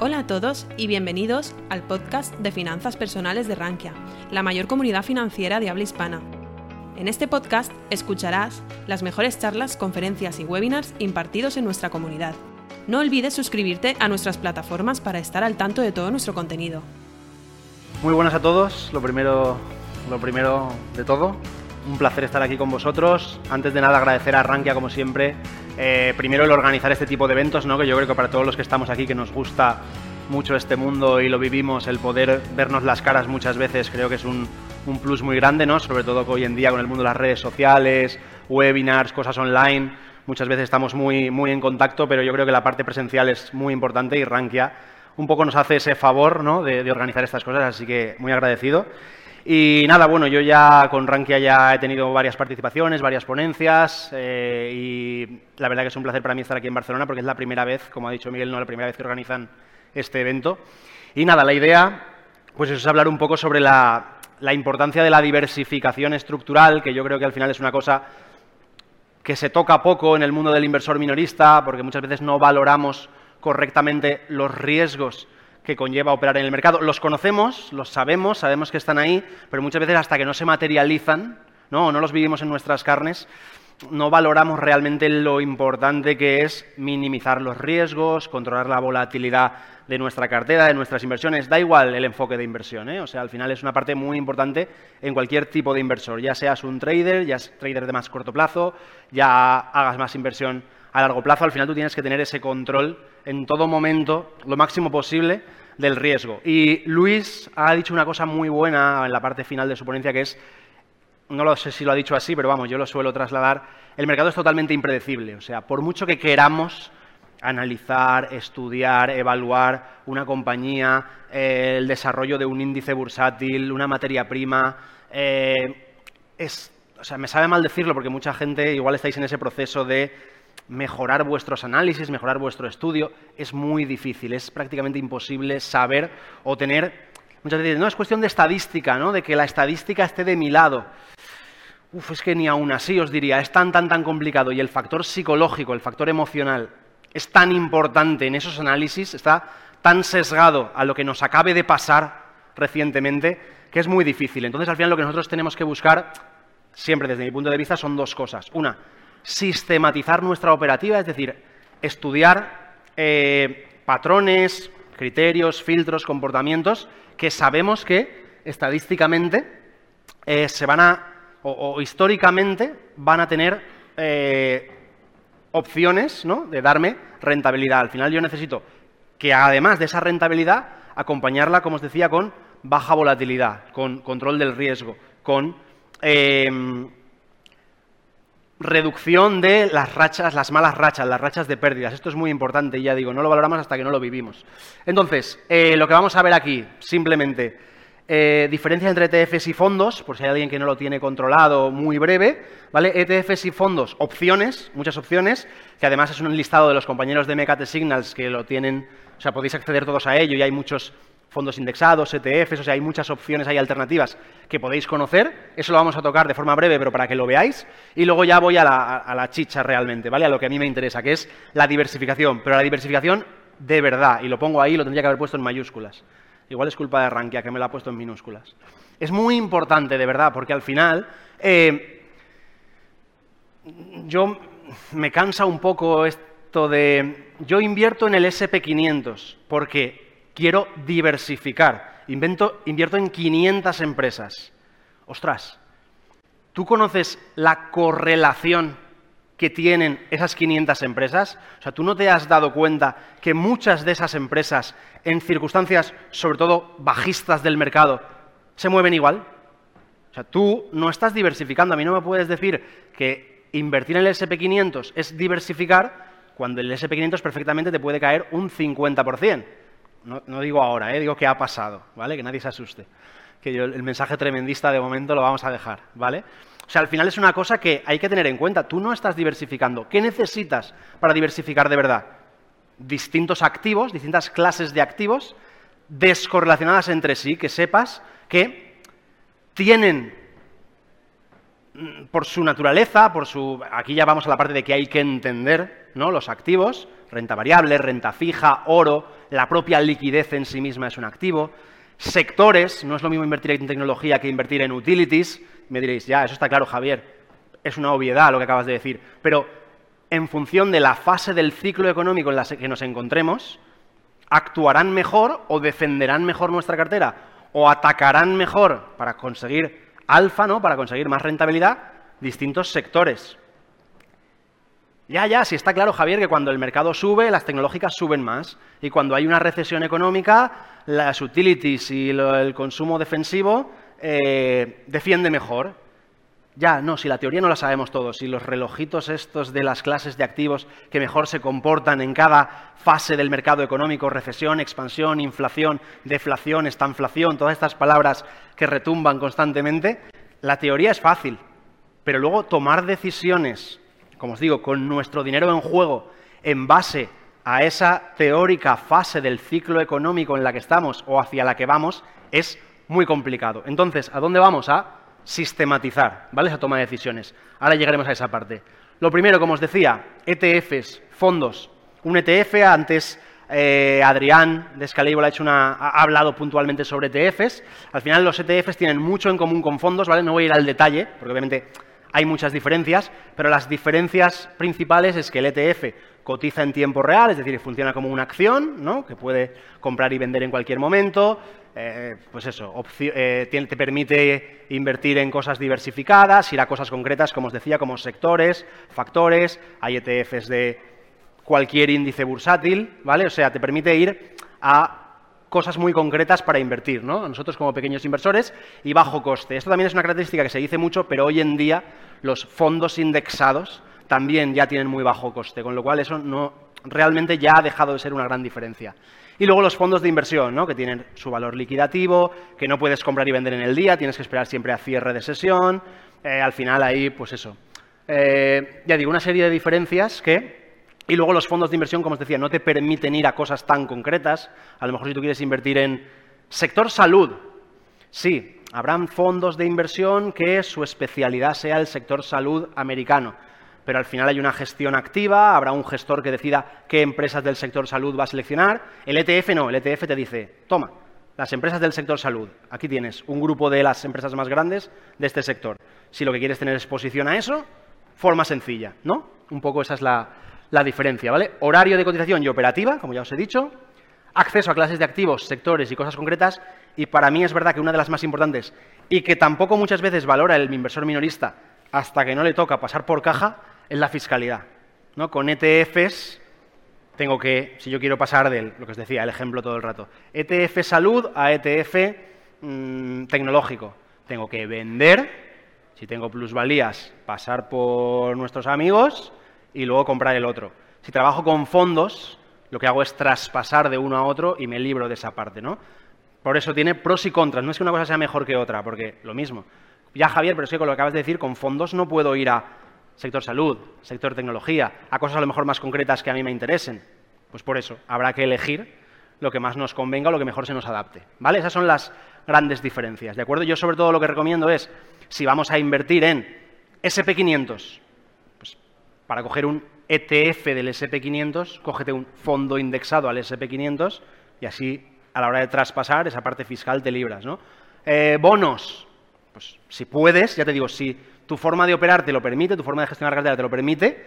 Hola a todos y bienvenidos al podcast de Finanzas Personales de Rankia, la mayor comunidad financiera de habla hispana. En este podcast escucharás las mejores charlas, conferencias y webinars impartidos en nuestra comunidad. No olvides suscribirte a nuestras plataformas para estar al tanto de todo nuestro contenido. Muy buenas a todos, lo primero, lo primero de todo, un placer estar aquí con vosotros. Antes de nada agradecer a Rankia como siempre eh, primero el organizar este tipo de eventos, ¿no? que yo creo que para todos los que estamos aquí, que nos gusta mucho este mundo y lo vivimos, el poder vernos las caras muchas veces creo que es un, plus muy grande, ¿no? sobre todo hoy en día con el mundo de las redes sociales, webinars, cosas online, muchas veces estamos muy, muy en contacto, pero yo creo que la parte presencial es muy importante y Rankia un poco nos hace ese favor ¿no? de organizar estas cosas, así que muy agradecido. Y nada, bueno, yo ya con Rankia ya he tenido varias participaciones, varias ponencias eh, y la verdad que es un placer para mí estar aquí en Barcelona porque es la primera vez, como ha dicho Miguel, no la primera vez que organizan este evento. Y nada, la idea pues es hablar un poco sobre la, la importancia de la diversificación estructural, que yo creo que al final es una cosa que se toca poco en el mundo del inversor minorista, porque muchas veces no valoramos correctamente los riesgos que conlleva operar en el mercado. Los conocemos, los sabemos, sabemos que están ahí, pero muchas veces hasta que no se materializan, ¿no? o no los vivimos en nuestras carnes, no valoramos realmente lo importante que es minimizar los riesgos, controlar la volatilidad de nuestra cartera, de nuestras inversiones. Da igual el enfoque de inversión, ¿eh? o sea, al final es una parte muy importante en cualquier tipo de inversor, ya seas un trader, ya seas trader de más corto plazo, ya hagas más inversión a largo plazo, al final tú tienes que tener ese control en todo momento, lo máximo posible, del riesgo. Y Luis ha dicho una cosa muy buena en la parte final de su ponencia, que es, no lo sé si lo ha dicho así, pero vamos, yo lo suelo trasladar, el mercado es totalmente impredecible. O sea, por mucho que queramos analizar, estudiar, evaluar una compañía, eh, el desarrollo de un índice bursátil, una materia prima, eh, es, o sea, me sabe mal decirlo porque mucha gente igual estáis en ese proceso de mejorar vuestros análisis, mejorar vuestro estudio, es muy difícil, es prácticamente imposible saber o tener... Muchas veces, no, es cuestión de estadística, ¿no? De que la estadística esté de mi lado. Uf, es que ni aún así os diría, es tan, tan, tan complicado y el factor psicológico, el factor emocional, es tan importante en esos análisis, está tan sesgado a lo que nos acabe de pasar recientemente, que es muy difícil. Entonces, al final, lo que nosotros tenemos que buscar, siempre desde mi punto de vista, son dos cosas. Una, sistematizar nuestra operativa, es decir, estudiar eh, patrones, criterios, filtros, comportamientos que sabemos que estadísticamente eh, se van a, o, históricamente van a tener eh, opciones ¿no? de darme rentabilidad. Al final yo necesito que además de esa rentabilidad, acompañarla, como os decía, con baja volatilidad, con control del riesgo, con reducción de las rachas, las malas rachas, las rachas de pérdidas. Esto es muy importante, ya digo, no lo valoramos hasta que no lo vivimos. Entonces, eh, lo que vamos a ver aquí, simplemente, eh, diferencia entre ETFs y fondos, por si hay alguien que no lo tiene controlado, muy breve, ¿vale? ETFs y fondos, opciones, muchas opciones, que además es un listado de los compañeros de Mecate Signals que lo tienen, o sea, podéis acceder todos a ello y hay muchos fondos indexados, ETFs, o sea, hay muchas opciones, hay alternativas que podéis conocer. Eso lo vamos a tocar de forma breve, pero para que lo veáis. Y luego ya voy a la, chicha realmente, ¿vale? A lo que a mí me interesa, que es la diversificación. Pero la diversificación de verdad, y lo pongo ahí, lo tendría que haber puesto en mayúsculas. Igual es culpa de Rankia, que me lo ha puesto en minúsculas. Es muy importante, de verdad, porque al final eh, yo me cansa un poco esto de... Yo invierto en el SP500 porque quiero diversificar. invierto en 500 empresas. Ostras, ¿tú conoces la correlación que tienen esas 500 empresas? O sea, ¿tú no te has dado cuenta que muchas de esas empresas, en circunstancias sobre todo bajistas del mercado, se mueven igual? O sea, tú no estás diversificando. A mí no me puedes decir que invertir en el SP500 es diversificar cuando el SP500 perfectamente te puede caer un 50%. No, digo ahora, ¿eh? digo que ha pasado, ¿vale? Que nadie se asuste. Que el mensaje tremendista de momento lo vamos a dejar, ¿vale? O sea, al final es una cosa que hay que tener en cuenta. Tú no estás diversificando. ¿Qué necesitas para diversificar de verdad? Distintos activos, distintas clases de activos descorrelacionadas entre sí, que sepas que tienen mm, por su naturaleza, por su aquí ya vamos a la parte de que hay que entender, ¿no? Los activos, renta variable, renta fija, oro, la propia liquidez en sí misma es un activo. Sectores, no es lo mismo invertir en tecnología que invertir en utilities. Me diréis, ya, eso está claro, Javier, es una obviedad lo que acabas de decir. Pero en función de la fase del ciclo económico en la que nos encontremos, actuarán mejor o defenderán mejor nuestra cartera o atacarán mejor para conseguir alfa, ¿no? Para conseguir más rentabilidad distintos sectores. Ya, ya, sí está claro, Javier, que cuando el mercado sube, las tecnológicas suben más. Y cuando hay una recesión económica, las utilities y el consumo defensivo eh, defiende mejor. Ya, no, si la teoría no la sabemos todos, si los relojitos estos de las clases de activos que mejor se comportan en cada fase del mercado económico, recesión, expansión, inflación, deflación, estanflación, todas estas palabras que retumban constantemente, la teoría es fácil, pero luego tomar decisiones, como os digo, con nuestro dinero en juego, en base a esa teórica fase del ciclo económico en la que estamos o hacia la que vamos, es muy complicado. Entonces, ¿a dónde vamos? A sistematizar, ¿vale? Esa toma de decisiones. Ahora llegaremos a esa parte. Lo primero, como os decía, ETFs, fondos. Un ETF, antes eh, Adrián de Scalable ha, hecho una, ha hablado puntualmente sobre ETFs. Al final los ETFs tienen mucho en común con fondos, ¿vale? No voy a ir al detalle, porque obviamente hay muchas diferencias, pero las diferencias principales es que el ETF cotiza en tiempo real, es decir, funciona como una acción, ¿no? que puede comprar y vender en cualquier momento, eh, pues eso, eh, te permite invertir en cosas diversificadas, ir a cosas concretas, como os decía, como sectores, factores, hay ETFs de cualquier índice bursátil, ¿vale? O sea, te permite ir a cosas muy concretas para invertir, ¿no? Nosotros como pequeños inversores y bajo coste. Esto también es una característica que se dice mucho, pero hoy en día los fondos indexados también ya tienen muy bajo coste, con lo cual eso no realmente ya ha dejado de ser una gran diferencia. Y luego los fondos de inversión, ¿no? que tienen su valor liquidativo, que no puedes comprar y vender en el día, tienes que esperar siempre a cierre de sesión. Eh, al final ahí, pues eso. Eh, ya digo, una serie de diferencias que... Y luego los fondos de inversión, como os decía, no te permiten ir a cosas tan concretas. A lo mejor si tú quieres invertir en sector salud, sí, habrán fondos de inversión que su especialidad sea el sector salud americano pero al final hay una gestión activa, habrá un gestor que decida qué empresas del sector salud va a seleccionar. El ETF no, el ETF te dice, toma, las empresas del sector salud, aquí tienes un grupo de las empresas más grandes de este sector. Si lo que quieres tener exposición a eso, forma sencilla, ¿no? Un poco esa es la, la diferencia, ¿vale? Horario de cotización y operativa, como ya os he dicho, acceso a clases de activos, sectores y cosas concretas, y para mí es verdad que una de las más importantes, y que tampoco muchas veces valora el inversor minorista hasta que no le toca pasar por caja, es la fiscalidad. ¿no? Con ETFs tengo que, si yo quiero pasar del, lo que os decía, el ejemplo todo el rato, ETF salud a ETF mm, tecnológico. Tengo que vender, si tengo plusvalías, pasar por nuestros amigos y luego comprar el otro. Si trabajo con fondos, lo que hago es traspasar de uno a otro y me libro de esa parte, ¿no? Por eso tiene pros y contras. No es que una cosa sea mejor que otra, porque lo mismo. Ya, Javier, pero es que con lo que acabas de decir, con fondos no puedo ir a sector salud, sector tecnología, a cosas a lo mejor más concretas que a mí me interesen. Pues por eso, habrá que elegir lo que más nos convenga o lo que mejor se nos adapte. ¿Vale? Esas son las grandes diferencias, ¿de acuerdo? Yo sobre todo lo que recomiendo es, si vamos a invertir en SP500, pues para coger un ETF del SP500, cógete un fondo indexado al SP500 y así a la hora de traspasar esa parte fiscal te libras, ¿no? Eh, bonos, pues si puedes, ya te digo, si tu forma de operar te lo permite, tu forma de gestionar cartera te lo permite,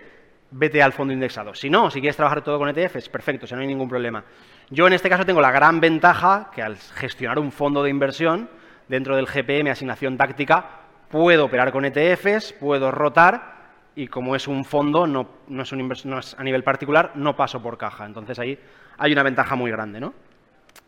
vete al fondo indexado. Si no, si quieres trabajar todo con ETFs, perfecto, si no hay ningún problema. Yo en este caso tengo la gran ventaja que al gestionar un fondo de inversión dentro del GPM asignación táctica, puedo operar con ETFs, puedo rotar y como es un fondo, no, es, un no es a nivel particular, no paso por caja. Entonces ahí hay una ventaja muy grande, ¿no?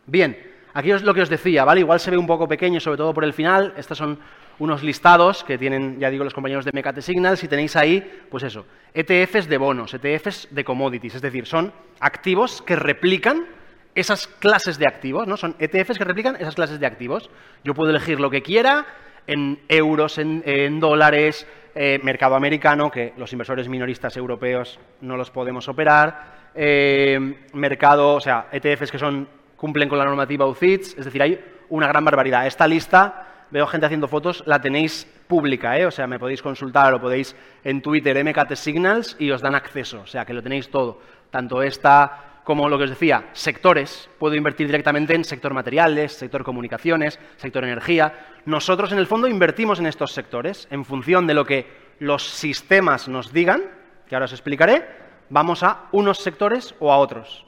Bien, aquí es lo que os decía, ¿vale? Igual se ve un poco pequeño, sobre todo por el final. Estas son unos listados que tienen, ya digo, los compañeros de Mecate Signals y tenéis ahí, pues eso, ETFs de bonos, ETFs de commodities, es decir, son activos que replican esas clases de activos, ¿no? Son ETFs que replican esas clases de activos. Yo puedo elegir lo que quiera en euros, en, dólares, eh, mercado americano, que los inversores minoristas europeos no los podemos operar, eh, mercado, o sea, ETFs que son, cumplen con la normativa UCITS, es decir, hay una gran barbaridad. Esta lista veo gente haciendo fotos, la tenéis pública, ¿eh? o sea, me podéis consultar o podéis en Twitter MKT Signals y os dan acceso, o sea, que lo tenéis todo, tanto esta como lo que os decía, sectores, puedo invertir directamente en sector materiales, sector comunicaciones, sector energía. Nosotros en el fondo invertimos en estos sectores en función de lo que los sistemas nos digan, que ahora os explicaré, vamos a unos sectores o a otros,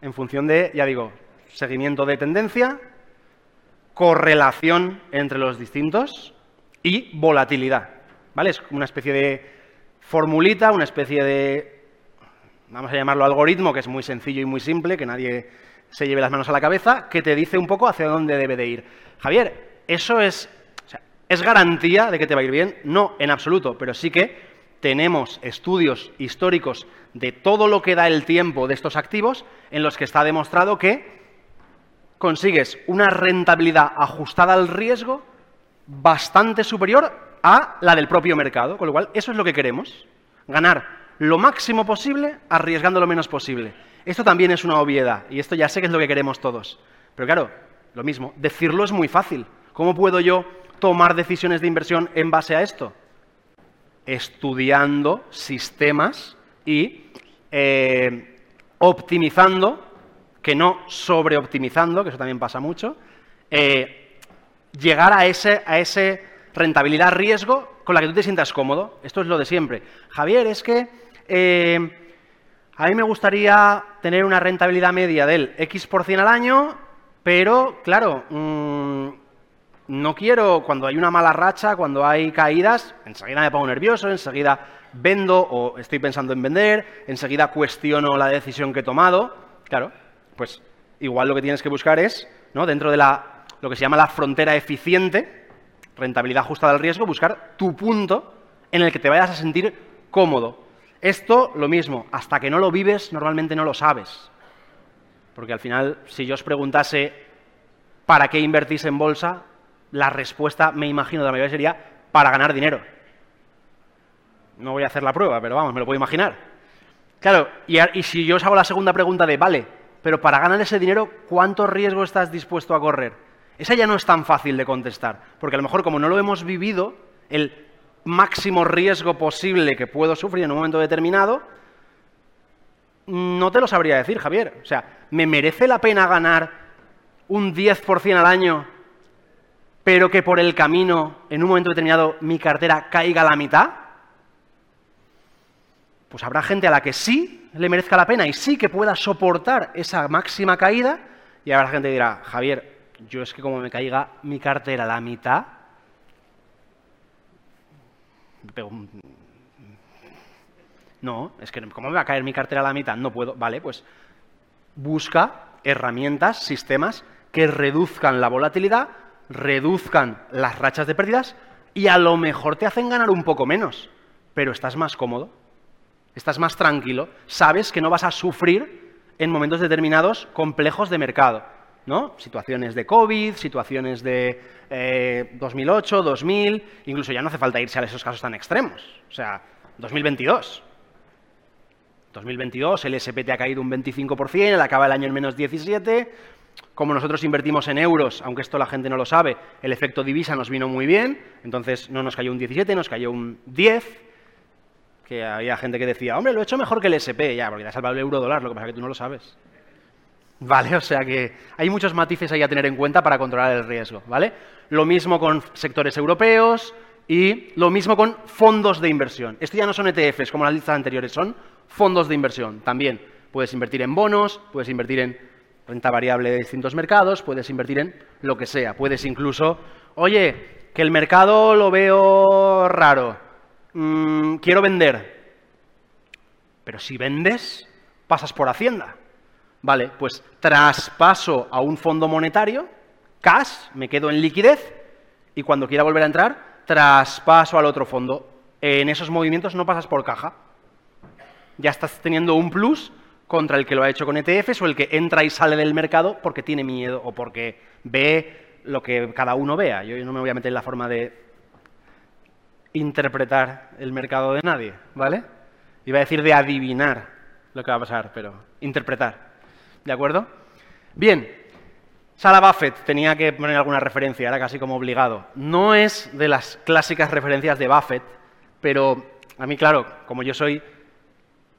en función de, ya digo, seguimiento de tendencia, correlación entre los distintos y volatilidad. ¿Vale? Es una especie de formulita, una especie de, vamos a llamarlo algoritmo, que es muy sencillo y muy simple, que nadie se lleve las manos a la cabeza, que te dice un poco hacia dónde debe de ir. Javier, ¿eso es, es garantía de que te va a ir bien? No, en absoluto, pero sí que tenemos estudios históricos de todo lo que da el tiempo de estos activos en los que está demostrado que consigues una rentabilidad ajustada al riesgo bastante superior a la del propio mercado, con lo cual eso es lo que queremos, ganar lo máximo posible arriesgando lo menos posible. Esto también es una obviedad y esto ya sé que es lo que queremos todos. Pero claro, lo mismo, decirlo es muy fácil. ¿Cómo puedo yo tomar decisiones de inversión en base a esto? estudiando sistemas y eh, optimizando, que no sobreoptimizando, que eso también pasa mucho, eh, llegar a ese, a ese rentabilidad-riesgo con la que tú te sientas cómodo. Esto es lo de siempre. Javier, es que eh, a mí me gustaría tener una rentabilidad media del X% al año, pero, claro, mm, no quiero, cuando hay una mala racha, cuando hay caídas, enseguida me pongo nervioso, enseguida vendo o estoy pensando en vender, enseguida cuestiono la decisión que he tomado. Claro, pues igual lo que tienes que buscar es, ¿no? dentro de la, lo que se llama la frontera eficiente, rentabilidad ajustada al riesgo, buscar tu punto en el que te vayas a sentir cómodo. Esto, lo mismo, hasta que no lo vives, normalmente no lo sabes. Porque al final, si yo os preguntase para qué invertís en bolsa, la respuesta, me imagino, de la mayoría sería para ganar dinero. No voy a hacer la prueba, pero vamos, me lo puedo imaginar. Claro, y, si yo os hago la segunda pregunta de, vale, pero para ganar ese dinero, ¿cuánto riesgo estás dispuesto a correr? Esa ya no es tan fácil de contestar, porque a lo mejor como no lo hemos vivido, el máximo riesgo posible que puedo sufrir en un momento determinado, no te lo sabría decir, Javier. O sea, ¿me merece la pena ganar un 10% al año pero que por el camino, en un momento determinado, mi cartera caiga a la mitad, pues habrá gente a la que sí le merezca la pena y sí que pueda soportar esa máxima caída, y habrá gente que dirá, Javier, yo es que como me caiga mi cartera a la mitad, no, es que ¿cómo me va a caer mi cartera a la mitad? No puedo. Vale, pues busca herramientas, sistemas que reduzcan la volatilidad reduzcan las rachas de pérdidas y a lo mejor te hacen ganar un poco menos, pero estás más cómodo, estás más tranquilo, sabes que no vas a sufrir en momentos determinados complejos de mercado, ¿no? Situaciones de COVID, situaciones de 2008, eh, 2000, incluso ya no hace falta irse a esos casos tan extremos, o sea, 2022. 2022 el SPT ha caído un 25%, el acaba el año en menos 17, como nosotros invertimos en euros, aunque esto la gente no lo sabe, el efecto divisa nos vino muy bien, entonces no nos cayó un 17, nos cayó un 10, que había gente que decía, hombre, lo he hecho mejor que el SP, ya, porque te ha salvado el euro dólar, lo que pasa es que tú no lo sabes. ¿Vale? O sea que hay muchos matices ahí a tener en cuenta para controlar el riesgo, ¿vale? Lo mismo con sectores europeos y lo mismo con fondos de inversión. Esto ya no son ETFs como las listas anteriores, son fondos de inversión también. Puedes invertir en bonos, puedes invertir en renta variable de distintos mercados, puedes invertir en lo que sea. Puedes incluso, oye, que el mercado lo veo raro, mm, quiero vender. Pero si vendes, pasas por Hacienda. Vale, pues traspaso a un fondo monetario, cash, me quedo en liquidez, y cuando quiera volver a entrar, traspaso al otro fondo. En esos movimientos no pasas por caja. Ya estás teniendo un plus contra el que lo ha hecho con ETFs o el que entra y sale del mercado porque tiene miedo o porque ve lo que cada uno vea. Yo no me voy a meter en la forma de interpretar el mercado de nadie, ¿vale? Iba a decir de adivinar lo que va a pasar, pero interpretar. ¿De acuerdo? Bien, Sara Buffett, tenía que poner alguna referencia, era casi como obligado. No es de las clásicas referencias de Buffett, pero a mí, claro, como yo soy,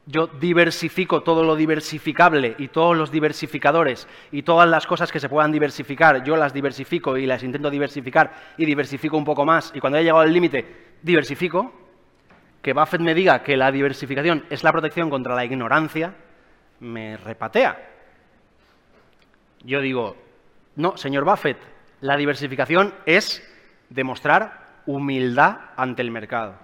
yo diversifico todo lo diversificable y todos los diversificadores y todas las cosas que se puedan diversificar, yo las diversifico y las intento diversificar y diversifico un poco más y cuando haya llegado al límite, diversifico, que Buffett me diga que la diversificación es la protección contra la ignorancia, me repatea. Yo digo, no, señor Buffett, la diversificación es demostrar humildad ante el mercado.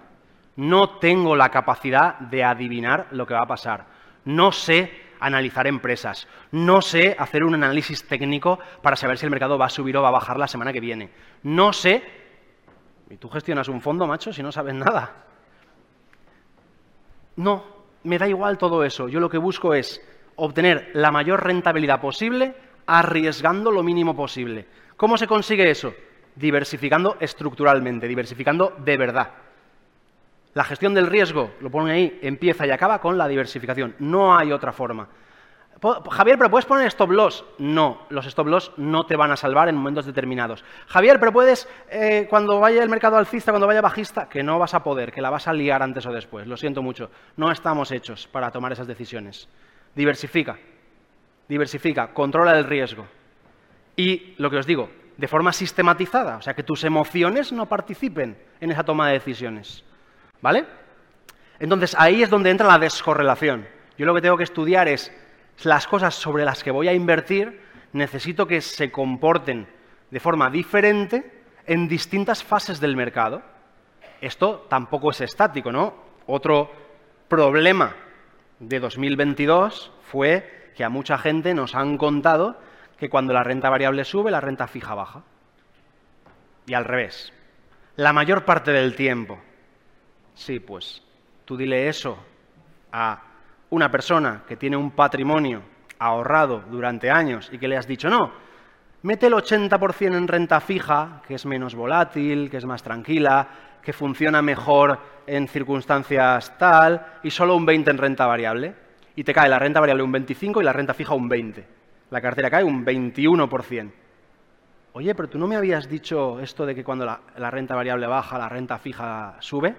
No tengo la capacidad de adivinar lo que va a pasar. No sé analizar empresas. No sé hacer un análisis técnico para saber si el mercado va a subir o va a bajar la semana que viene. No sé... ¿Y tú gestionas un fondo, macho, si no sabes nada? No, me da igual todo eso. Yo lo que busco es obtener la mayor rentabilidad posible arriesgando lo mínimo posible. ¿Cómo se consigue eso? Diversificando estructuralmente, diversificando de verdad. La gestión del riesgo, lo pone ahí, empieza y acaba con la diversificación. No hay otra forma. Javier, ¿pero puedes poner stop loss? No, los stop loss no te van a salvar en momentos determinados. Javier, ¿pero puedes, eh, cuando vaya el mercado alcista, cuando vaya bajista? Que no vas a poder, que la vas a liar antes o después. Lo siento mucho. No estamos hechos para tomar esas decisiones. Diversifica. Diversifica. Controla el riesgo. Y lo que os digo, de forma sistematizada, o sea, que tus emociones no participen en esa toma de decisiones. ¿Vale? Entonces, ahí es donde entra la descorrelación. Yo lo que tengo que estudiar es las cosas sobre las que voy a invertir necesito que se comporten de forma diferente en distintas fases del mercado. Esto tampoco es estático, ¿no? Otro problema de 2022 fue que a mucha gente nos han contado que cuando la renta variable sube, la renta fija baja. Y al revés. La mayor parte del tiempo. Sí, pues tú dile eso a una persona que tiene un patrimonio ahorrado durante años y que le has dicho, no, mete el 80% en renta fija, que es menos volátil, que es más tranquila, que funciona mejor en circunstancias tal, y solo un 20% en renta variable. Y te cae la renta variable un 25% y la renta fija un 20%. La cartera cae un 21%. Oye, pero tú no me habías dicho esto de que cuando la, renta variable baja, la renta fija sube.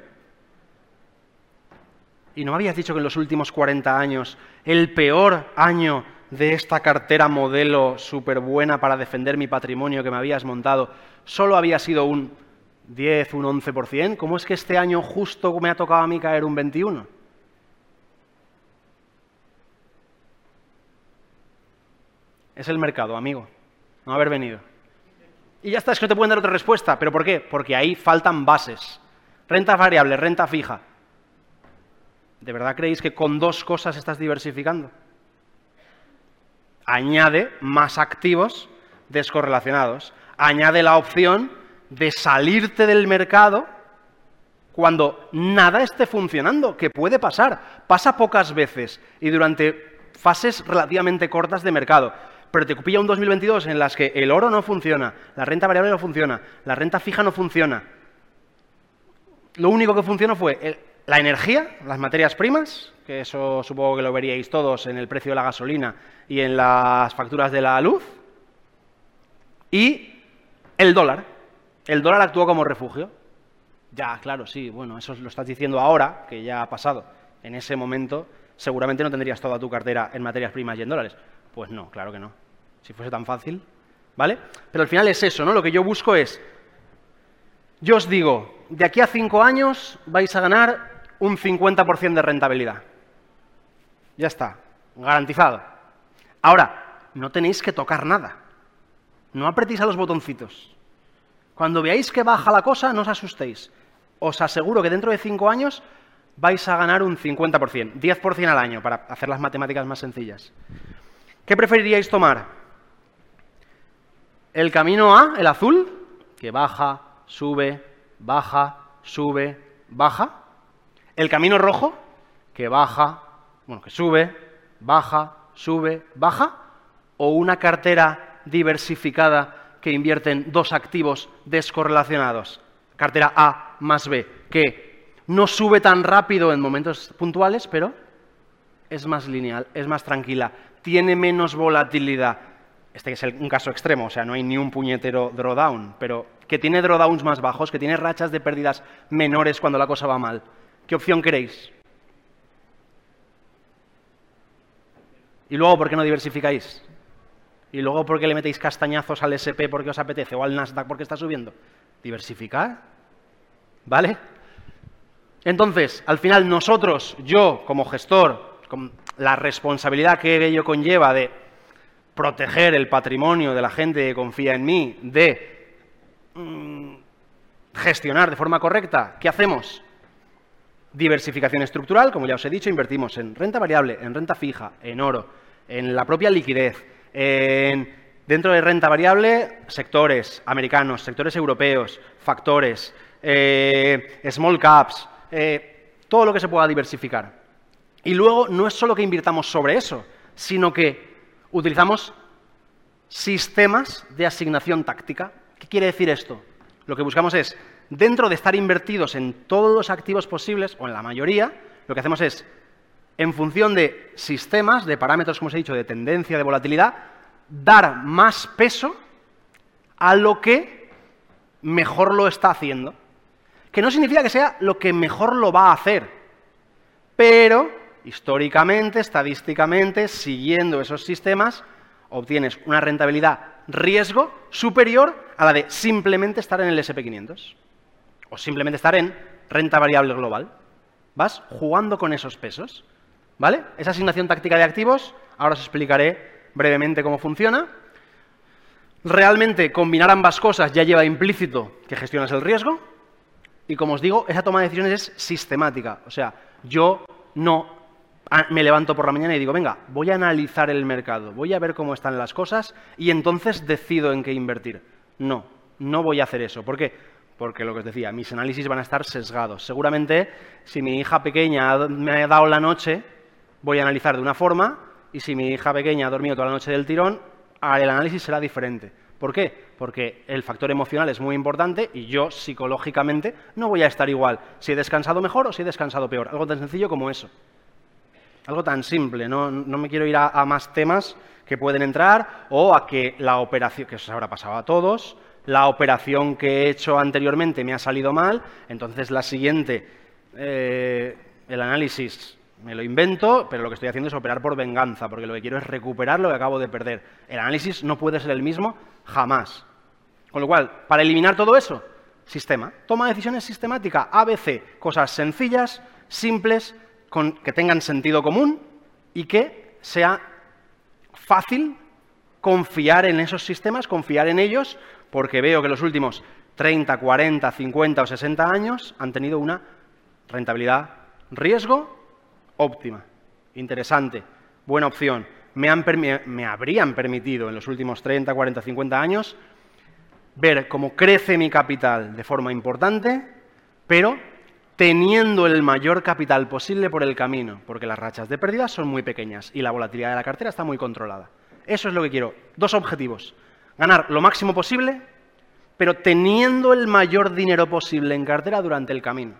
¿Y no me habías dicho que en los últimos 40 años el peor año de esta cartera modelo súper buena para defender mi patrimonio que me habías montado solo había sido un 10, un 11%? ¿Cómo es que este año justo me ha tocado a mí caer un 21%? Es el mercado, amigo. No haber venido. Y ya está, es que no te pueden dar otra respuesta. ¿Pero por qué? Porque ahí faltan bases. Renta variable, renta fija. ¿De verdad creéis que con dos cosas estás diversificando? Añade más activos descorrelacionados. Añade la opción de salirte del mercado cuando nada esté funcionando, que puede pasar. Pasa pocas veces y durante fases relativamente cortas de mercado. Pero te pilla un 2022 en las que el oro no funciona, la renta variable no funciona, la renta fija no funciona. Lo único que funcionó fue el, la energía, las materias primas, que eso supongo que lo veríais todos en el precio de la gasolina y en las facturas de la luz. Y el dólar. El dólar actuó como refugio. Ya, claro, sí, bueno, eso lo estás diciendo ahora, que ya ha pasado. En ese momento seguramente no tendrías toda tu cartera en materias primas y en dólares. Pues no, claro que no. Si fuese tan fácil, ¿vale? Pero al final es eso, ¿no? Lo que yo busco es, yo os digo, de aquí a cinco años vais a ganar un 50% de rentabilidad. Ya está, garantizado. Ahora, no tenéis que tocar nada. No apretéis a los botoncitos. Cuando veáis que baja la cosa, no os asustéis. Os aseguro que dentro de cinco años vais a ganar un 50%, 10% al año, para hacer las matemáticas más sencillas. ¿Qué preferiríais tomar? El camino A, el azul, que baja, sube, baja, sube, baja, el camino rojo, que baja, bueno, que sube, baja, sube, baja, o una cartera diversificada que invierte en dos activos descorrelacionados, cartera A más B, que no sube tan rápido en momentos puntuales, pero es más lineal, es más tranquila, tiene menos volatilidad, este es un caso extremo, o sea, no hay ni un puñetero drawdown, pero que tiene drawdowns más bajos, que tiene rachas de pérdidas menores cuando la cosa va mal. ¿Qué opción queréis? Y luego, ¿por qué no diversificáis? Y luego, ¿por qué le metéis castañazos al SP porque os apetece o al Nasdaq porque está subiendo? Diversificar. ¿Vale? Entonces, al final, nosotros, yo como gestor, con la responsabilidad que ello conlleva de proteger el patrimonio de la gente que confía en mí, de mm, gestionar de forma correcta, ¿qué hacemos? Diversificación estructural, como ya os he dicho, invertimos en renta variable, en renta fija, en oro, en la propia liquidez, en, dentro de renta variable, sectores americanos, sectores europeos, factores, eh, small caps, eh, todo lo que se pueda diversificar. Y luego no es solo que invirtamos sobre eso, sino que utilizamos sistemas de asignación táctica. ¿Qué quiere decir esto? Lo que buscamos es, dentro de estar invertidos en todos los activos posibles, o en la mayoría, lo que hacemos es en función de sistemas, de parámetros, como os he dicho, de tendencia, de volatilidad, dar más peso a lo que mejor lo está haciendo. Que no significa que sea lo que mejor lo va a hacer, pero históricamente, estadísticamente, siguiendo esos sistemas, obtienes una rentabilidad riesgo superior a la de simplemente estar en el SP500 o simplemente estar en renta variable global. Vas jugando con esos pesos. ¿Vale? Esa asignación táctica de activos, ahora os explicaré brevemente cómo funciona. Realmente combinar ambas cosas ya lleva implícito que gestionas el riesgo y como os digo, esa toma de decisiones es sistemática. O sea, yo no me levanto por la mañana y digo, venga, voy a analizar el mercado, voy a ver cómo están las cosas y entonces decido en qué invertir. No, no voy a hacer eso. ¿Por qué? Porque lo que os decía, mis análisis van a estar sesgados. Seguramente, si mi hija pequeña me ha dado la noche, voy a analizar de una forma y si mi hija pequeña ha dormido toda la noche del tirón, el análisis será diferente. ¿Por qué? Porque el factor emocional es muy importante y yo psicológicamente no voy a estar igual si he descansado mejor o si he descansado peor. Algo tan sencillo como eso. Algo tan simple. No, me quiero ir a, más temas que pueden entrar o a que la operación, que eso habrá pasado a todos, la operación que he hecho anteriormente me ha salido mal, entonces la siguiente, eh, el análisis me lo invento, pero lo que estoy haciendo es operar por venganza, porque lo que quiero es recuperar lo que acabo de perder. El análisis no puede ser el mismo jamás. Con lo cual, para eliminar todo eso, sistema. Toma decisiones sistemática, ABC, cosas sencillas, simples, que tengan sentido común y que sea fácil confiar en esos sistemas, confiar en ellos, porque veo que los últimos 30, 40, 50 o 60 años han tenido una rentabilidad riesgo óptima, interesante, buena opción. Me, me, habrían permitido en los últimos 30, 40, 50 años ver cómo crece mi capital de forma importante, pero teniendo el mayor capital posible por el camino, porque las rachas de pérdidas son muy pequeñas y la volatilidad de la cartera está muy controlada. Eso es lo que quiero. Dos objetivos. Ganar lo máximo posible, pero teniendo el mayor dinero posible en cartera durante el camino.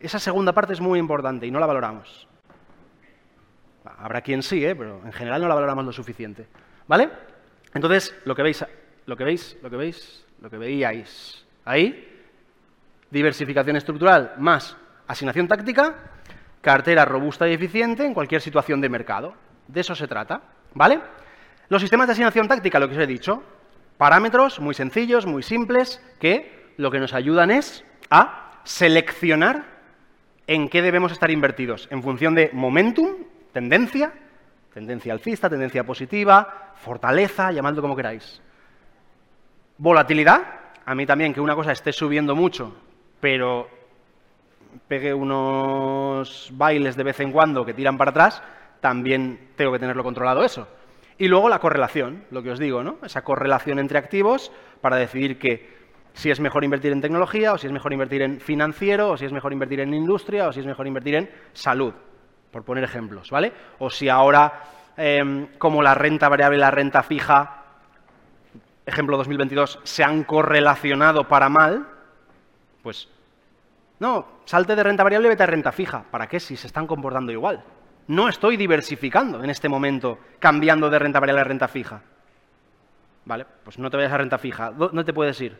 Esa segunda parte es muy importante y no la valoramos. Habrá quien sí, ¿eh? pero en general no la valoramos lo suficiente. ¿Vale? Entonces, lo que veis, lo que veis, lo que veis, lo que veíais ahí, diversificación estructural más asignación táctica, cartera robusta y eficiente en cualquier situación de mercado. De eso se trata. ¿Vale? Los sistemas de asignación táctica, lo que os he dicho, parámetros muy sencillos, muy simples, que lo que nos ayudan es a seleccionar en qué debemos estar invertidos en función de momentum tendencia, tendencia alcista, tendencia positiva, fortaleza, llamadlo como queráis. Volatilidad, a mí también que una cosa esté subiendo mucho, pero pegue unos bailes de vez en cuando que tiran para atrás, también tengo que tenerlo controlado eso. Y luego la correlación, lo que os digo, ¿no? Esa correlación entre activos para decidir que si es mejor invertir en tecnología, o si es mejor invertir en financiero, o si es mejor invertir en industria, o si es mejor invertir en salud por poner ejemplos, ¿vale? O si ahora, em, como la renta variable y la renta fija, ejemplo 2022, se han correlacionado para mal, pues no, salte de renta variable y vete a renta fija. ¿Para qué si se están comportando igual? No estoy diversificando en este momento, cambiando de renta variable a renta fija. Vale, pues no te vayas a renta fija. ¿Dónde te puedes ir?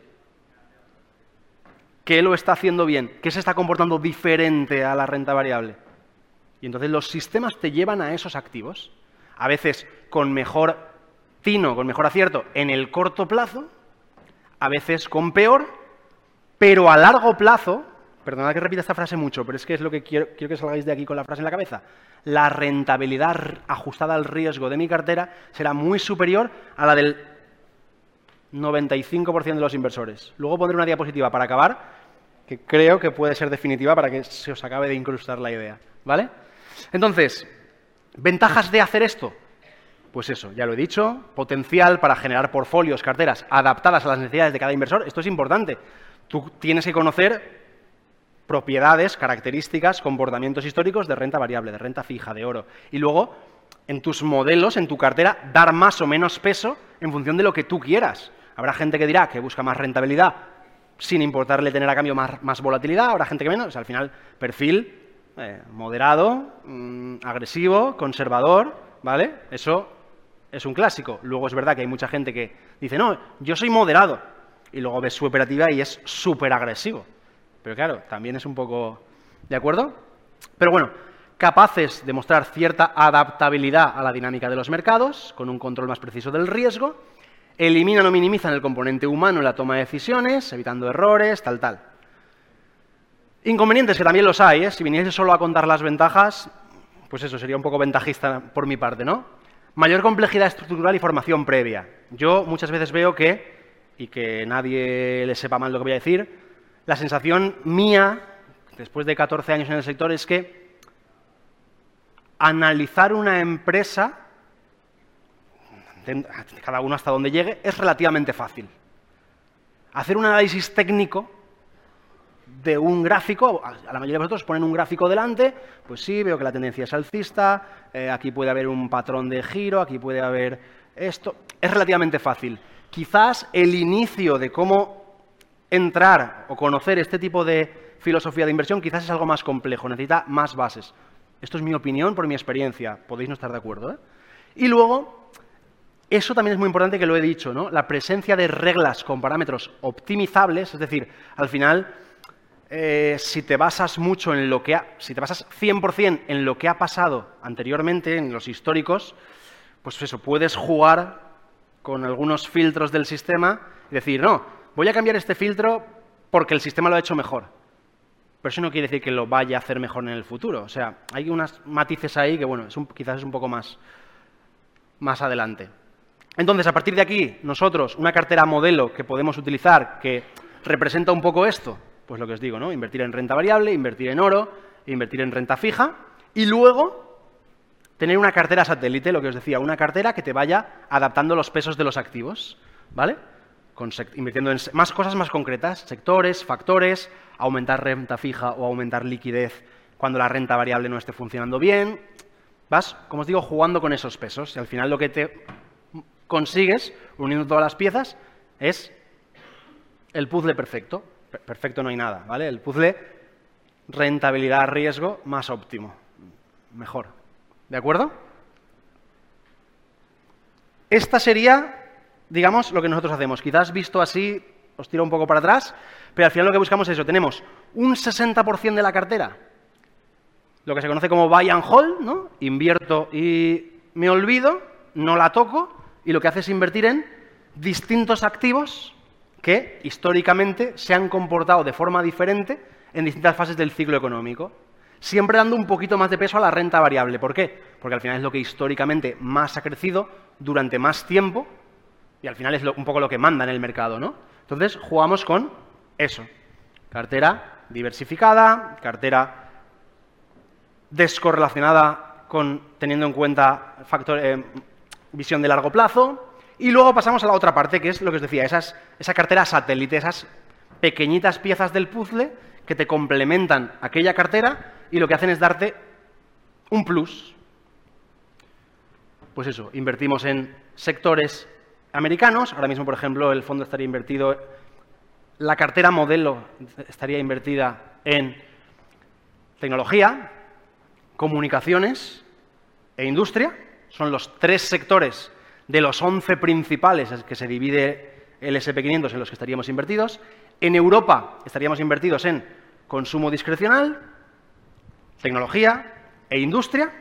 ¿Qué lo está haciendo bien? ¿Qué se está comportando diferente a la renta variable? Y entonces los sistemas te llevan a esos activos. A veces con mejor tino, con mejor acierto en el corto plazo, a veces con peor, pero a largo plazo, perdonad que repita esta frase mucho, pero es que es lo que quiero, que salgáis de aquí con la frase en la cabeza, la rentabilidad ajustada al riesgo de mi cartera será muy superior a la del 95% de los inversores. Luego pondré una diapositiva para acabar, que creo que puede ser definitiva para que se os acabe de incrustar la idea. ¿Vale? Entonces, ¿ventajas de hacer esto? Pues eso, ya lo he dicho, potencial para generar portfolios, carteras adaptadas a las necesidades de cada inversor. Esto es importante. Tú tienes que conocer propiedades, características, comportamientos históricos de renta variable, de renta fija, de oro. Y luego, en tus modelos, en tu cartera, dar más o menos peso en función de lo que tú quieras. Habrá gente que dirá que busca más rentabilidad sin importarle tener a cambio más, volatilidad, habrá gente que menos. al final, perfil eh, moderado, mm, agresivo, conservador, ¿vale? Eso es un clásico. Luego es verdad que hay mucha gente que dice, no, yo soy moderado. Y luego ves su operativa y es súper agresivo. Pero claro, también es un poco... ¿De acuerdo? Pero bueno, capaces de mostrar cierta adaptabilidad a la dinámica de los mercados, con un control más preciso del riesgo, eliminan o minimizan el componente humano en la toma de decisiones, evitando errores, tal, tal. Inconvenientes, que también los hay, ¿eh? si viniese solo a contar las ventajas, pues eso sería un poco ventajista por mi parte, ¿no? Mayor complejidad estructural y formación previa. Yo muchas veces veo que, y que nadie le sepa mal lo que voy a decir, la sensación mía, después de 14 años en el sector, es que analizar una empresa cada uno hasta donde llegue, es relativamente fácil. Hacer un análisis técnico de un gráfico, a la mayoría de vosotros ponen un gráfico delante, pues sí, veo que la tendencia es alcista, eh, aquí puede haber un patrón de giro, aquí puede haber esto. Es relativamente fácil. Quizás el inicio de cómo entrar o conocer este tipo de filosofía de inversión quizás es algo más complejo, necesita más bases. Esto es mi opinión por mi experiencia, podéis no estar de acuerdo. ¿eh? Y luego, eso también es muy importante que lo he dicho, ¿no? La presencia de reglas con parámetros optimizables, es decir, al final, eh, si te basas mucho en lo que ha, si te basas 100% en lo que ha pasado anteriormente, en los históricos, pues eso, puedes jugar con algunos filtros del sistema y decir, no, voy a cambiar este filtro porque el sistema lo ha hecho mejor. Pero eso no quiere decir que lo vaya a hacer mejor en el futuro. O sea, hay unos matices ahí que, bueno, quizás es un poco más, más adelante. Entonces, a partir de aquí, nosotros, una cartera modelo que podemos utilizar que representa un poco esto, pues lo que os digo, ¿no? Invertir en renta variable, invertir en oro, invertir en renta fija y luego tener una cartera satélite, lo que os decía, una cartera que te vaya adaptando los pesos de los activos, ¿vale? Invirtiendo en más cosas más concretas, sectores, factores, aumentar renta fija o aumentar liquidez cuando la renta variable no esté funcionando bien. Vas, como os digo, jugando con esos pesos y al final lo que te consigues, uniendo todas las piezas, es el puzzle perfecto. Perfecto no hay nada, ¿vale? El puzzle rentabilidad-riesgo más óptimo. Mejor. ¿De acuerdo? Esta sería, digamos, lo que nosotros hacemos. Quizás visto así os tiro un poco para atrás, pero al final lo que buscamos es eso. Tenemos un 60% de la cartera, lo que se conoce como buy and hold, ¿no? Invierto y me olvido, no la toco, y lo que hace es invertir en distintos activos que históricamente se han comportado de forma diferente en distintas fases del ciclo económico, siempre dando un poquito más de peso a la renta variable. ¿Por qué? Porque al final es lo que históricamente más ha crecido durante más tiempo y al final es un poco lo que manda en el mercado, ¿no? Entonces jugamos con eso, cartera diversificada, cartera descorrelacionada con teniendo en cuenta factores, eh, visión de largo plazo. Y luego pasamos a la otra parte, que es lo que os decía, esas, esa cartera satélite, esas pequeñitas piezas del puzzle que te complementan aquella cartera y lo que hacen es darte un plus. Pues eso, invertimos en sectores americanos. Ahora mismo, por ejemplo, el fondo estaría invertido, la cartera modelo estaría invertida en tecnología, comunicaciones e industria son los tres sectores de los 11 principales que se divide el SP500 en los que estaríamos invertidos. En Europa estaríamos invertidos en consumo discrecional, tecnología e industria.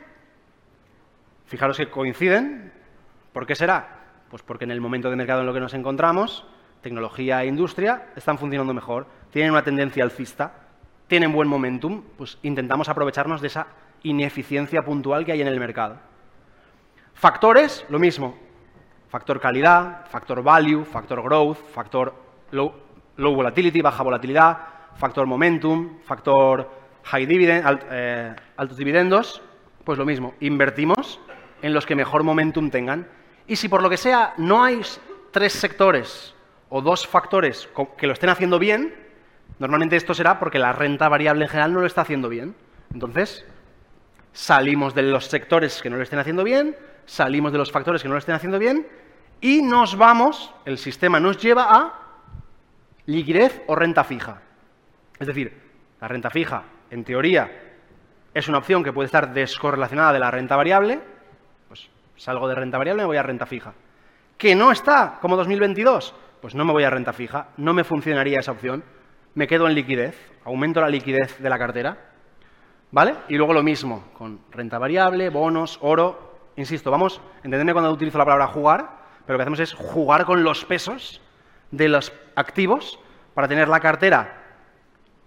Fijaros que coinciden. ¿Por qué será? Pues porque en el momento de mercado en lo que nos encontramos, tecnología e industria están funcionando mejor, tienen una tendencia alcista, tienen buen momentum, pues intentamos aprovecharnos de esa ineficiencia puntual que hay en el mercado. Factores, lo mismo. Factor calidad, factor value, factor growth, factor low, volatility, baja volatilidad, factor momentum, factor high dividend, eh, altos dividendos, pues lo mismo, invertimos en los que mejor momentum tengan. Y si por lo que sea no hay tres sectores o dos factores que lo estén haciendo bien, normalmente esto será porque la renta variable en general no lo está haciendo bien. Entonces, salimos de los sectores que no lo estén haciendo bien, salimos de los factores que no lo estén haciendo bien y nos vamos, el sistema nos lleva a liquidez o renta fija. Es decir, la renta fija, en teoría, es una opción que puede estar descorrelacionada de la renta variable, salgo de renta variable y me voy a renta fija. Que no está como 2022, pues no me voy a renta fija, no me funcionaría esa opción, me quedo en liquidez, aumento la liquidez de la cartera, ¿vale? Y luego lo mismo, con renta variable, bonos, oro, insisto, vamos, entendedme cuando utilizo la palabra jugar, pero lo que hacemos es jugar con los pesos de los activos para tener la cartera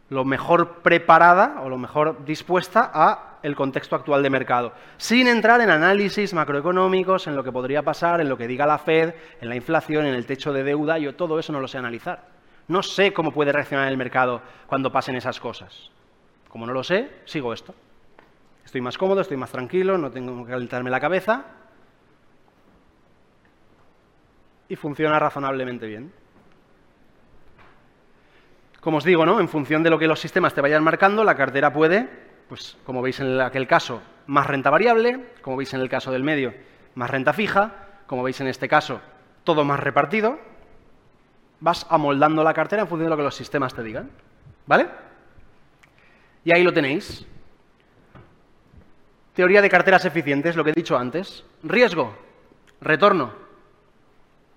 lo mejor preparada o lo mejor dispuesta a el contexto actual de mercado, sin entrar en análisis macroeconómicos, en lo que podría pasar, en lo que diga la Fed, en la inflación, en el techo de deuda, yo todo eso no lo sé analizar. No sé cómo puede reaccionar el mercado cuando pasen esas cosas. Como no lo sé, sigo esto. Estoy más cómodo, estoy más tranquilo, no tengo que calentarme la cabeza. Y funciona razonablemente bien. Como os digo, ¿no? en función de lo que los sistemas te vayan marcando, la cartera puede, pues como veis en aquel caso, más renta variable, como veis en el caso del medio, más renta fija, como veis en este caso, todo más repartido. Vas amoldando la cartera en función de lo que los sistemas te digan. ¿Vale? Y ahí lo tenéis. Teoría de carteras eficientes, lo que he dicho antes. Riesgo, retorno.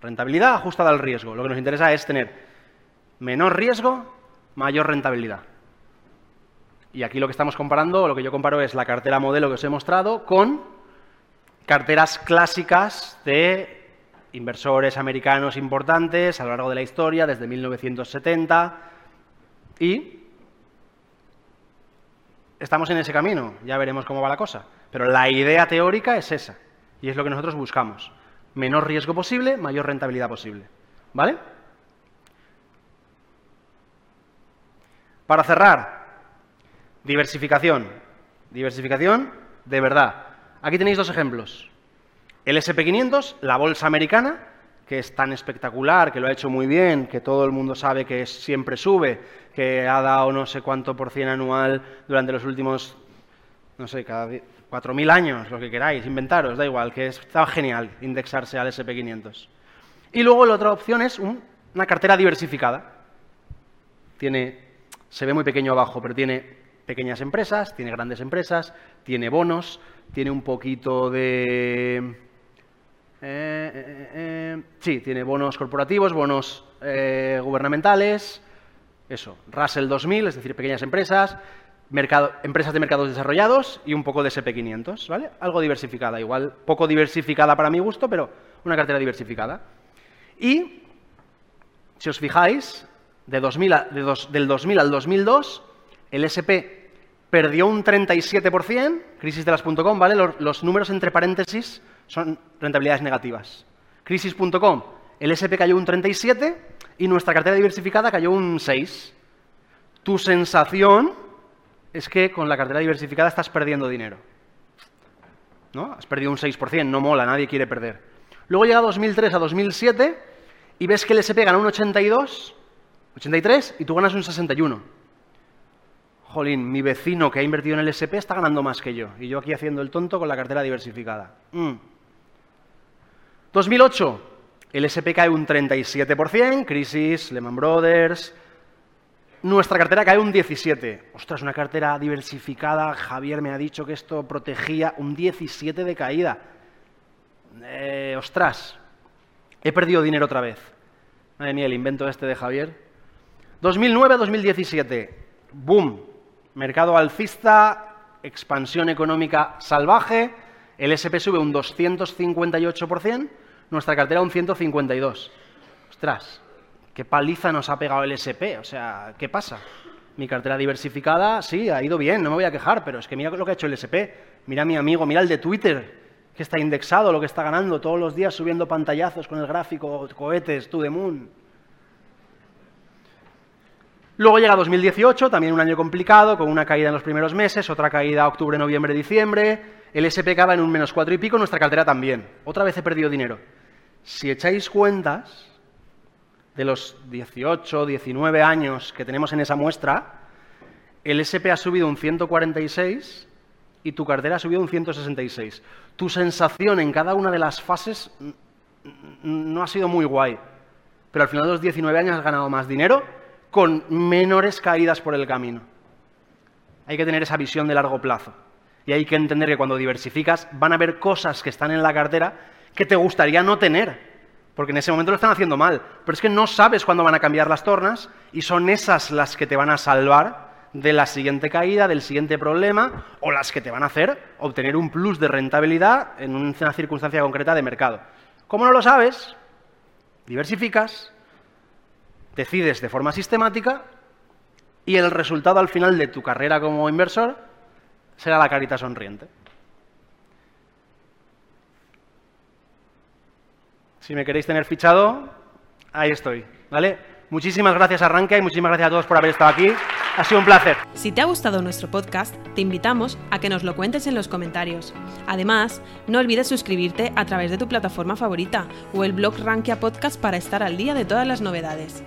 Rentabilidad ajustada al riesgo. Lo que nos interesa es tener menor riesgo, mayor rentabilidad. Y aquí lo que estamos comparando, lo que yo comparo es la cartera modelo que os he mostrado con carteras clásicas de inversores americanos importantes a lo largo de la historia, desde 1970, y estamos en ese camino, ya veremos cómo va la cosa. Pero la idea teórica es esa, y es lo que nosotros buscamos. Menor riesgo posible, mayor rentabilidad posible. ¿Vale? Para cerrar, diversificación. Diversificación de verdad. Aquí tenéis dos ejemplos. El SP500, la bolsa americana, que es tan espectacular, que lo ha hecho muy bien, que todo el mundo sabe que siempre sube, que ha dado no sé cuánto por cien anual durante los últimos, no sé, cada 4.000 años, lo que queráis, inventaros, da igual, que está genial indexarse al SP500. Y luego la otra opción es una cartera diversificada. Tiene, se ve muy pequeño abajo, pero tiene pequeñas empresas, tiene grandes empresas, tiene bonos, tiene un poquito de eh, eh, eh, sí, tiene bonos corporativos, bonos gubernamentales, eso, Russell 2000, es decir, pequeñas empresas, empresas de mercados desarrollados y un poco de SP500, ¿vale? Algo diversificada, igual poco diversificada para mi gusto, pero una cartera diversificada. Y, si os fijáis, de 2000 del 2000 al 2002, el SP perdió un 37%, crisis de las.com, ¿vale? los números entre paréntesis son rentabilidades negativas. Crisis.com, el SP cayó un 37 y nuestra cartera diversificada cayó un 6. Tu sensación es que con la cartera diversificada estás perdiendo dinero. ¿No? Has perdido un 6%, no mola, nadie quiere perder. Luego llega 2003 a 2007 y ves que el SP gana un 82, 83 y tú ganas un 61. Jolín, mi vecino que ha invertido en el SP está ganando más que yo y yo aquí haciendo el tonto con la cartera diversificada. Mm. 2008, el SP cae un 37%, crisis, Lehman Brothers. Nuestra cartera cae un 17%. Ostras, una cartera diversificada. Javier me ha dicho que esto protegía un 17% de caída. eh, ostras, he perdido dinero otra vez. Madre mía, el invento este de Javier. 2009-2017, boom, mercado alcista, expansión económica salvaje, el SP sube un 258%, nuestra cartera un 152%. Ostras, qué paliza nos ha pegado el SP, o sea, ¿qué pasa? Mi cartera diversificada, sí, ha ido bien, no me voy a quejar, pero es que mira lo que ha hecho el SP, mira a mi amigo, mira el de Twitter, que está indexado, lo que está ganando todos los días subiendo pantallazos con el gráfico, cohetes, to the moon. Luego llega 2018, también un año complicado, con una caída en los primeros meses, otra caída octubre, noviembre, diciembre, el SP acaba en un menos cuatro y pico, nuestra cartera también. Otra vez he perdido dinero. Si echáis cuentas, de los 18, 19 años que tenemos en esa muestra, el SP ha subido un 146 y tu cartera ha subido un 166. Tu sensación en cada una de las fases no ha sido muy guay, pero al final de los 19 años has ganado más dinero con menores caídas por el camino. Hay que tener esa visión de largo plazo. Y hay que entender que cuando diversificas van a haber cosas que están en la cartera que te gustaría no tener, porque en ese momento lo están haciendo mal. Pero es que no sabes cuándo van a cambiar las tornas y son esas las que te van a salvar de la siguiente caída, del siguiente problema, o las que te van a hacer obtener un plus de rentabilidad en una circunstancia concreta de mercado. ¿Cómo no lo sabes? Diversificas, decides de forma sistemática y el resultado al final de tu carrera como inversor será la carita sonriente. Si me queréis tener fichado, ahí estoy, ¿vale? Muchísimas gracias a Rankia y muchísimas gracias a todos por haber estado aquí. Ha sido un placer. Si te ha gustado nuestro podcast, te invitamos a que nos lo cuentes en los comentarios. Además, no olvides suscribirte a través de tu plataforma favorita o el blog Rankia Podcast para estar al día de todas las novedades.